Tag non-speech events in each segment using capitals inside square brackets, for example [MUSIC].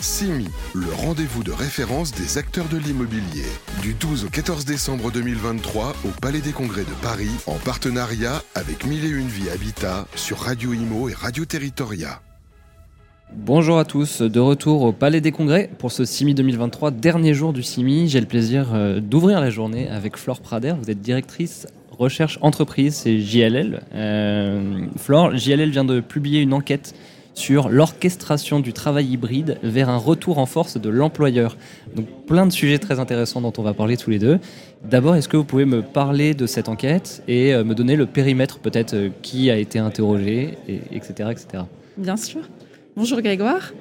CIMI, le rendez-vous de référence des acteurs de l'immobilier. Du 12 au 14 décembre 2023 au Palais des Congrès de Paris, en partenariat avec Mille et Une Vie Habitat sur Radio Imo et Radio Territoria. Bonjour à tous, de retour au Palais des Congrès pour ce CIMI 2023, dernier jour du CIMI. J'ai le plaisir euh, d'ouvrir la journée avec Flore Prader. Vous êtes directrice recherche entreprise, c'est JLL. Euh, Flore, JLL vient de publier une enquête sur l'orchestration du travail hybride vers un retour en force de l'employeur. Donc plein de sujets très intéressants dont on va parler tous les deux. D'abord, est-ce que vous pouvez me parler de cette enquête et euh, me donner le périmètre peut-être euh, qui a été interrogé, et, etc., etc. Bien sûr. Bonjour Grégoire.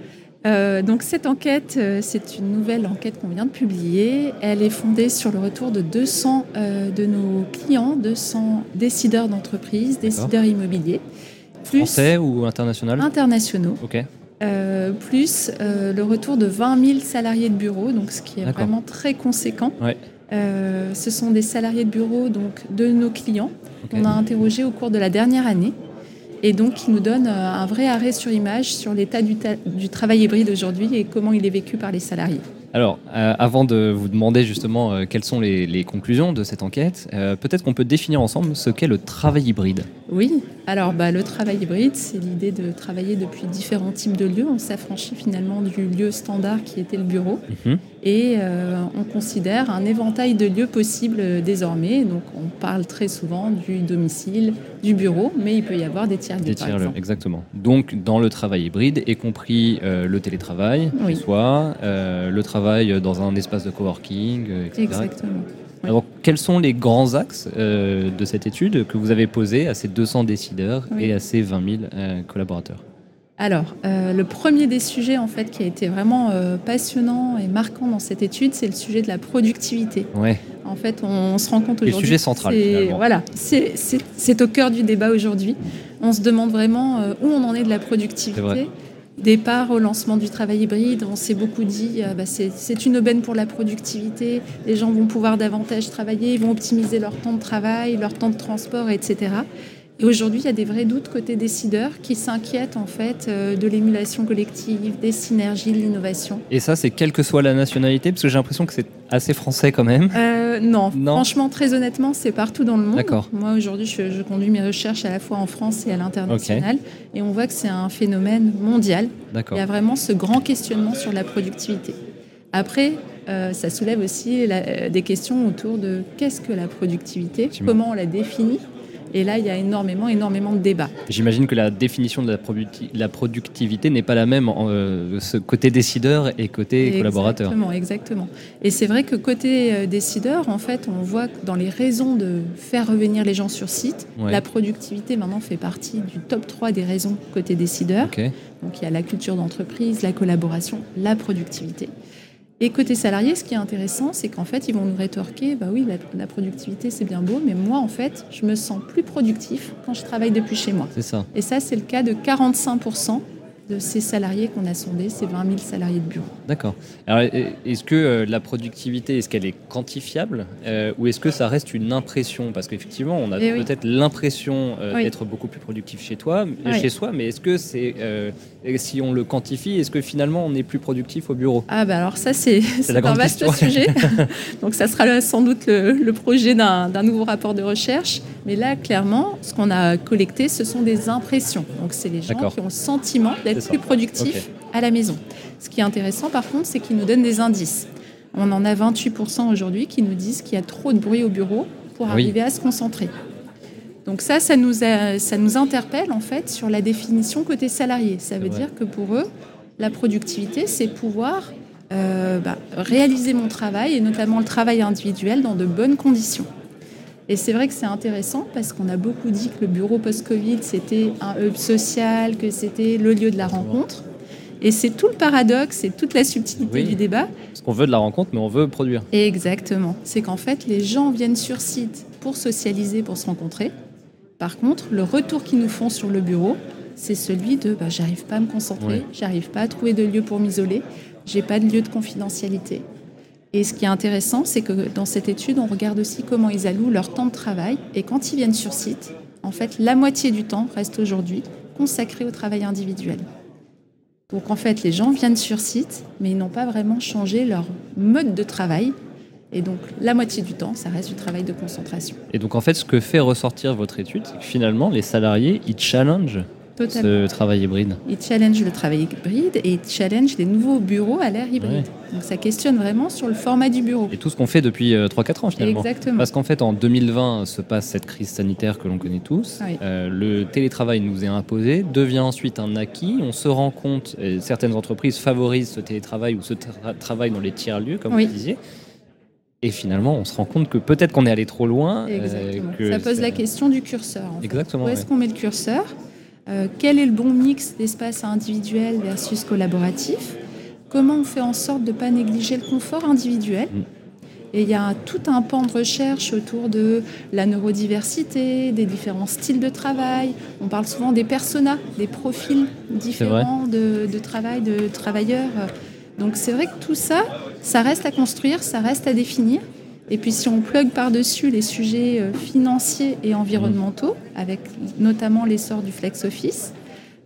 Euh, donc cette enquête, c'est une nouvelle enquête qu'on vient de publier. Elle est fondée sur le retour de 200 de nos clients, 200 décideurs d'entreprise, décideurs immobiliers, Français ou international Internationaux. Ok. Euh, plus euh, le retour de 20 000 salariés de bureau, donc ce qui est vraiment très conséquent. Ouais. Euh, ce sont des salariés de bureau donc, de nos clients qu'on a interrogés au cours de la dernière année et donc qui nous donnent un vrai arrêt sur image sur l'état du, du travail hybride aujourd'hui et comment il est vécu par les salariés. Alors, avant de vous demander justement quelles sont les, conclusions de cette enquête, peut-être qu'on peut définir ensemble ce qu'est le travail hybride. Oui, alors bah, le travail hybride, c'est l'idée de travailler depuis différents types de lieux. On s'affranchit finalement du lieu standard qui était le bureau. Mhm. Et on considère un éventail de lieux possibles désormais. Donc on parle très souvent du domicile, du bureau, mais il peut y avoir des tiers lieux. Des tiers lieux, exactement. Donc dans le travail hybride, y compris le télétravail, soit le travail dans un espace de coworking, euh, etc. Exactement. Alors, quels sont les grands axes euh, de cette étude que vous avez posés à ces 200 décideurs et à ces 20 000 euh, collaborateurs? Alors, le premier des sujets en fait qui a été vraiment passionnant et marquant dans cette étude, c'est le sujet de la productivité. Ouais. En fait, on, se rend compte aujourd'hui. Le sujet central. Voilà, c'est au cœur du débat aujourd'hui. On se demande vraiment où on en est de la productivité départ au lancement du travail hybride, on s'est beaucoup dit euh, bah, c'est une aubaine pour la productivité, les gens vont pouvoir davantage travailler, ils vont optimiser leur temps de travail, leur temps de transport, etc. Et aujourd'hui, il y a des vrais doutes côté décideurs qui s'inquiètent en fait euh, de l'émulation collective, des synergies, de l'innovation. Et ça, c'est quelle que soit la nationalité, parce que j'ai l'impression que c'est assez français quand même. Euh, non. franchement, très honnêtement, c'est partout dans le monde. D'accord. Moi, aujourd'hui, je, conduis mes recherches à la fois en France et à l'international, et on voit que c'est un phénomène mondial. D'accord. Il y a vraiment ce grand questionnement sur la productivité. Après, euh, ça soulève aussi des questions autour de qu'est-ce que la productivité, comment on la définit? Et là, il y a énormément, énormément de débats. J'imagine que la définition de la, productivité n'est pas la même en, euh, ce côté décideur et côté collaborateur. Exactement, exactement. Et c'est vrai que côté euh, décideur, en fait, on voit que dans les raisons de faire revenir les gens sur site, la productivité maintenant fait partie du top 3 des raisons côté décideur. Donc il y a la culture d'entreprise, la collaboration, la productivité. Et côté salarié, ce qui est intéressant, c'est qu'en fait, ils vont nous rétorquer, bah oui, la, productivité, c'est bien beau, mais moi, en fait, je me sens plus productif quand je travaille depuis chez moi. C'est ça. Et ça, c'est le cas de 45% de ces salariés qu'on a sondés, ces 20 000 salariés de bureau. D'accord. Alors, est-ce que euh, la productivité, est-ce qu'elle est quantifiable euh, ou est-ce que ça reste une impression? Parce qu'effectivement, on a eh peut-être l'impression euh, d'être beaucoup plus productif chez toi, chez soi, mais est-ce que c'est, si on le quantifie, est-ce que finalement on est plus productif au bureau? Ah bah alors ça, c'est, un vaste sujet. [LAUGHS] Donc ça sera sans doute le, projet d'un nouveau rapport de recherche. Mais là, clairement, ce qu'on a collecté, ce sont des impressions. Donc c'est les gens qui ont le sentiment d'être plus productif à la maison. Ce qui est intéressant par contre, c'est qu'ils nous donnent des indices. On en a 28% aujourd'hui qui nous disent qu'il y a trop de bruit au bureau pour arriver à se concentrer. Donc ça, ça nous, ça nous interpelle en fait sur la définition côté salarié. Ça veut dire que pour eux, la productivité, c'est pouvoir euh, bah, réaliser mon travail et notamment le travail individuel dans de bonnes conditions. Et c'est vrai que c'est intéressant parce qu'on a beaucoup dit que le bureau post-Covid, c'était un hub social, que c'était le lieu de la rencontre. Et c'est tout le paradoxe et toute la subtilité du débat. Parce qu'on veut de la rencontre, mais on veut produire. Exactement. C'est qu'en fait, les gens viennent sur site pour socialiser, pour se rencontrer. Par contre, le retour qu'ils nous font sur le bureau, c'est celui de bah, j'arrive pas à me concentrer, j'arrive pas à trouver de lieu pour m'isoler, j'ai pas de lieu de confidentialité. Et ce qui est intéressant, c'est que dans cette étude, on regarde aussi comment ils allouent leur temps de travail. Et quand ils viennent sur site, en fait, la moitié du temps reste aujourd'hui consacré au travail individuel. Donc en fait, les gens viennent sur site, mais ils n'ont pas vraiment changé leur mode de travail. Et donc la moitié du temps, ça reste du travail de concentration. Et donc en fait, ce que fait ressortir votre étude, c'est que finalement, les salariés, ils challengent ce travail hybride. Il challenge le travail hybride et il challenge les nouveaux bureaux à l'ère hybride. Donc ça questionne vraiment sur le format du bureau. Et tout ce qu'on fait depuis 3-4 euh, ans finalement. Exactement. Parce qu'en fait en 2020 se passe cette crise sanitaire que l'on connaît tous. Euh, le télétravail nous est imposé, devient ensuite un acquis. On se rend compte, et certaines entreprises favorisent ce télétravail ou ce travail dans les tiers-lieux, comme vous disiez. Et finalement, on se rend compte que peut-être qu'on est allé trop loin. Euh, Exactement. ça pose la question du curseur. Exactement. Où est-ce qu'on met le curseur? Euh, quel est le bon mix d'espace individuel versus collaboratif Comment on fait en sorte de ne pas négliger le confort individuel mm. et il y a tout un pan de recherche autour de la neurodiversité, des différents styles de travail. On parle souvent des personas, des profils différents de, de, travail, de travailleurs. Donc c'est vrai que tout ça, ça reste à construire, ça reste à définir. Et puis si on plug par-dessus les sujets euh, financiers et environnementaux, avec notamment l'essor du flex office,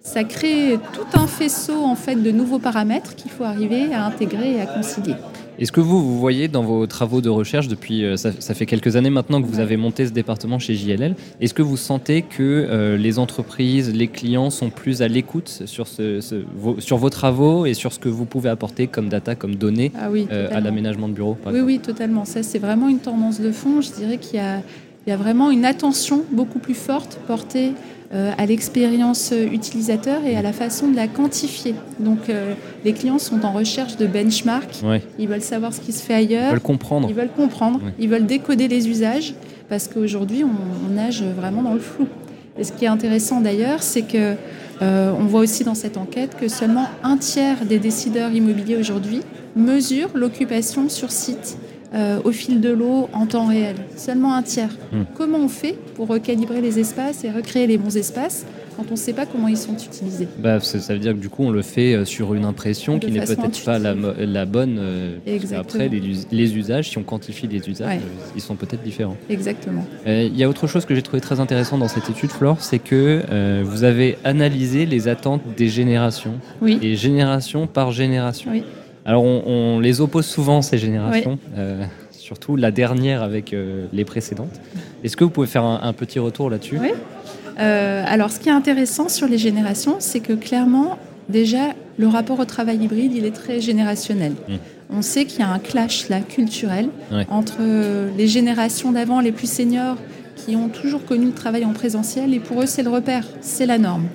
ça crée tout un faisceau en fait de nouveaux paramètres qu'il faut arriver à intégrer et à concilier. Est-ce que vous, vous voyez dans vos travaux de recherche, depuis euh, ça, fait quelques années maintenant que vous avez monté ce département chez JLL, est-ce que vous sentez que euh, les entreprises, les clients sont plus à l'écoute sur, ce, vos, sur vos travaux et sur ce que vous pouvez apporter comme data, comme données ah euh, à l'aménagement de bureaux Oui, oui, totalement. Ça, c'est vraiment une tendance de fond. Je dirais qu'il y, y a, vraiment une attention beaucoup plus forte portée à l'expérience utilisateur et à la façon de la quantifier. Donc euh, les clients sont en recherche de benchmark, ils veulent savoir ce qui se fait ailleurs, ils veulent comprendre, ils veulent, comprendre, ils veulent décoder les usages parce qu'aujourd'hui on, nage vraiment dans le flou. Et ce qui est intéressant d'ailleurs, c'est que euh, on voit aussi dans cette enquête que seulement un tiers des décideurs immobiliers aujourd'hui mesurent l'occupation sur site euh, au fil de l'eau en temps réel. Seulement un tiers. Hmm. Comment on fait pour recalibrer les espaces et recréer les bons espaces quand on ne sait pas comment ils sont utilisés? Bah, Ça veut dire que du coup, on le fait euh, sur une impression qui n'est peut-être pas la, la bonne. Euh, après, les, usages, si on quantifie les usages, ils sont peut-être différents. Exactement. Il y a autre chose que j'ai trouvé très intéressant dans cette étude, Flore, c'est que vous avez analysé les attentes des générations. Oui. Et génération par génération. Oui. Alors on, les oppose souvent ces générations, euh, surtout la dernière avec euh, les précédentes. Est-ce que vous pouvez faire un, petit retour là-dessus? Oui. Euh, alors ce qui est intéressant sur les générations, c'est que clairement, déjà, le rapport au travail hybride, il est très générationnel. Mmh. On sait qu'il y a un clash là, culturel entre les générations d'avant, les plus seniors, qui ont toujours connu le travail en présentiel, et pour eux, c'est le repère, c'est la norme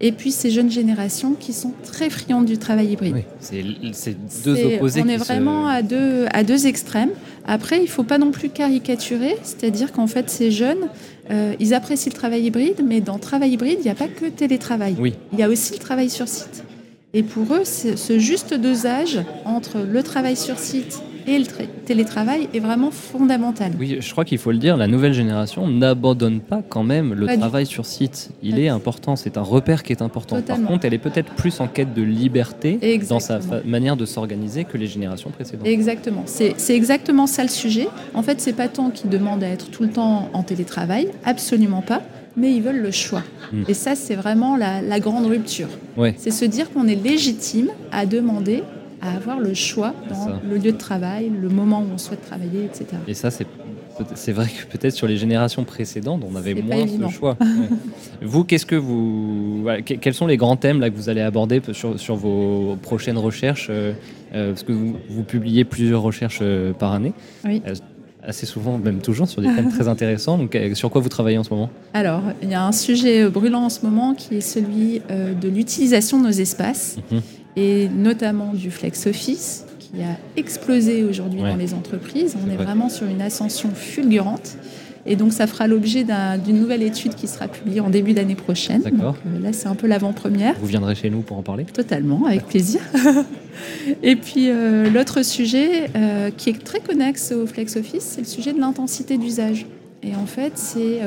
et puis ces jeunes générations qui sont très friandes du travail hybride. Oui, c'est deux opposés. On est vraiment à, deux, à deux extrêmes. Après, il ne faut pas non plus caricaturer, c'est-à-dire qu'en fait, ces jeunes, euh, ils apprécient le travail hybride, mais dans le travail hybride, il n'y a pas que télétravail. Oui. Il y a aussi le travail sur site. Et pour eux, ce juste dosage entre le travail sur site et le télétravail est vraiment fondamental. Oui, je crois qu'il faut le dire, la nouvelle génération n'abandonne pas quand même le travail sur site. Il est important, c'est un repère qui est important. Par contre, elle est peut-être plus en quête de liberté dans sa manière de s'organiser que les générations précédentes. Exactement, c'est exactement ça le sujet. En fait, c'est pas tant qu'ils demandent à être tout le temps en télétravail, absolument pas mais ils veulent le choix. Hmm. Et ça, c'est vraiment la, grande rupture. C'est se dire qu'on est légitime à demander à avoir le choix dans le lieu de travail, le moment où on souhaite travailler, etc. Et ça, c'est c'est vrai que peut-être sur les générations précédentes, on avait moins ce choix. [LAUGHS] Vous, qu'est-ce que vous, quels sont les grands thèmes là que vous allez aborder sur, sur vos prochaines recherches euh, euh, Parce que vous, vous, publiez plusieurs recherches euh, par année. Oui. assez souvent, même toujours, sur des thèmes très [LAUGHS] intéressants. Donc, sur quoi vous travaillez en ce moment? Alors, il y a un sujet brûlant en ce moment qui est celui de l'utilisation de nos espaces. Mhm et notamment du flex office qui a explosé aujourd'hui dans les entreprises. On est, vraiment sur une ascension fulgurante. Et donc, ça fera l'objet d'une nouvelle étude qui sera publiée en début d'année prochaine. D'accord. Euh, là, c'est un peu l'avant-première. Vous viendrez chez nous pour en parler? Totalement, avec plaisir. [LAUGHS] et puis, euh, l'autre sujet euh, qui est très connexe au Flex Office, c'est le sujet de l'intensité d'usage. Et en fait, c'est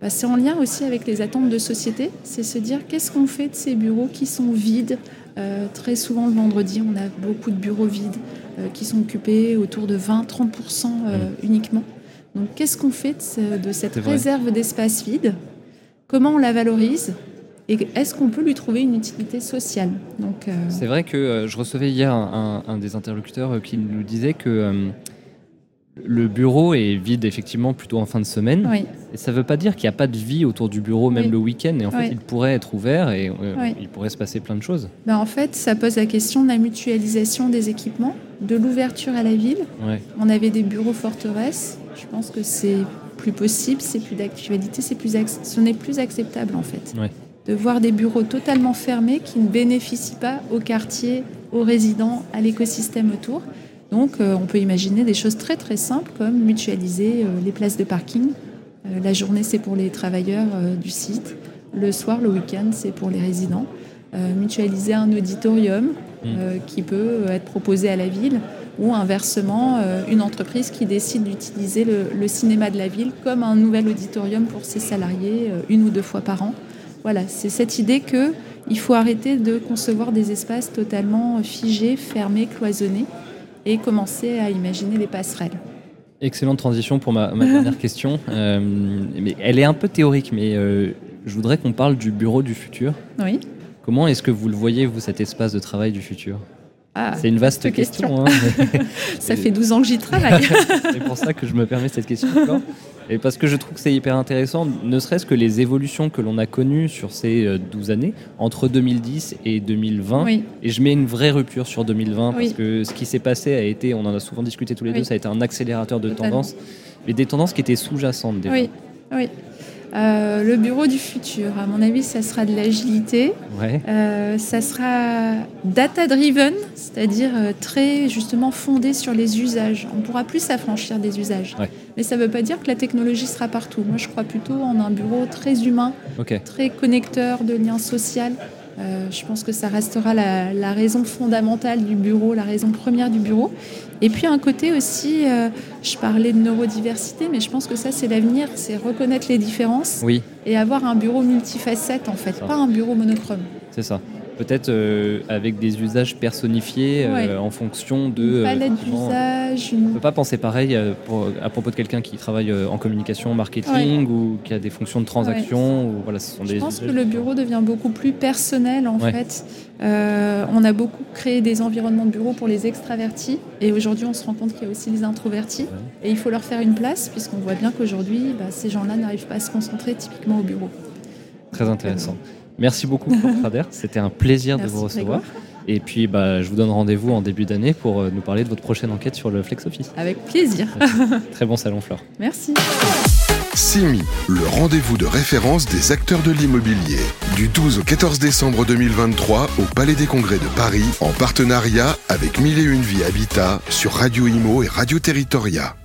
bah, en lien aussi avec les attentes de société. C'est se dire qu'est-ce qu'on fait de ces bureaux qui sont vides, euh, très souvent le vendredi, on a beaucoup de bureaux vides euh, qui sont occupés autour de 20-30% euh, mm. uniquement. Donc qu'est-ce qu'on fait de, cette réserve d'espace vide? Comment on la valorise? Et est-ce qu'on peut lui trouver une utilité sociale? C'est vrai que je recevais hier un, des interlocuteurs qui nous disait que le bureau est vide effectivement plutôt en fin de semaine. Et ça ne veut pas dire qu'il n'y a pas de vie autour du bureau, même le week-end. Et en fait, il pourrait être ouvert et il pourrait se passer plein de choses. Ben, en fait, ça pose la question de la mutualisation des équipements, de l'ouverture à la ville. On avait des bureaux forteresses. Je pense que c'est plus possible, c'est plus d'actualité, c'est plus ce n'est plus acceptable en fait. De voir des bureaux totalement fermés qui ne bénéficient pas au quartier, aux résidents, à l'écosystème autour. Donc euh, on peut imaginer des choses très très simples comme mutualiser euh, les places de parking. Euh, la journée c'est pour les travailleurs du site, le soir, le week-end c'est pour les résidents. mutualiser un auditorium mmh. qui peut être proposé à la ville ou inversement une entreprise qui décide d'utiliser le, cinéma de la ville comme un nouvel auditorium pour ses salariés une ou deux fois par an. Voilà, c'est cette idée que il faut arrêter de concevoir des espaces totalement figés, fermés, cloisonnés et commencer à imaginer les passerelles. Excellente transition pour ma, dernière [LAUGHS] question. Euh, mais elle est un peu théorique, mais euh, je voudrais qu'on parle du bureau du futur. Oui. Comment est-ce que vous le voyez, vous, cet espace de travail du futur? Ah, c'est une vaste question. Hein, [LAUGHS] ça fait 12 ans que j'y travaille. [LAUGHS] c'est pour ça que je me permets cette question. Et parce que je trouve que c'est hyper intéressant, ne serait-ce que les évolutions que l'on a connues sur ces 12 euh, années, entre 2010 et 2020. Et je mets une vraie rupture sur 2020, parce que ce qui s'est passé a été, on en a souvent discuté tous les deux, ça a été un accélérateur de tendances, mais des tendances qui étaient sous-jacentes déjà. Oui, oui. Euh, le bureau du futur, à mon avis, ça sera de l'agilité. Euh, ça sera data-driven, c'est-à-dire euh, très justement fondé sur les usages. On pourra plus s'affranchir des usages. Mais ça ne veut pas dire que la technologie sera partout. Moi, je crois plutôt en un bureau très humain, très connecteur de liens sociaux. Euh, je pense que ça restera la, raison fondamentale du bureau, la raison première du bureau. Et puis un côté aussi, euh, je parlais de neurodiversité, mais je pense que ça c'est l'avenir, c'est reconnaître les différences et avoir un bureau multifacette en fait, pas un bureau monochrome. C'est ça peut-être euh, avec des usages personnifiés euh, en fonction de. Une palette d'usages. On ne peut pas penser pareil euh, à propos de quelqu'un qui travaille en communication, marketing ou qui a des fonctions de transaction. Ou, voilà, ce sont Je pense que le bureau devient beaucoup plus personnel en fait. on a beaucoup créé des environnements de bureau pour les extravertis et aujourd'hui on se rend compte qu'il y a aussi les introvertis et il faut leur faire une place puisqu'on voit bien qu'aujourd'hui bah, ces gens-là n'arrivent pas à se concentrer typiquement au bureau. Très intéressant. Merci beaucoup, Frader. C'était un plaisir de vous recevoir. Et puis, bah, je vous donne rendez-vous en début d'année pour euh, nous parler de votre prochaine enquête sur le Flex Office. Avec plaisir. Très bon salon, Flore. Merci. CIMI, le rendez-vous de référence des acteurs de l'immobilier. Du 12 au 14 décembre 2023 au Palais des Congrès de Paris, en partenariat avec Mille et Une Vie Habitat sur Radio Imo et Radio Territoria.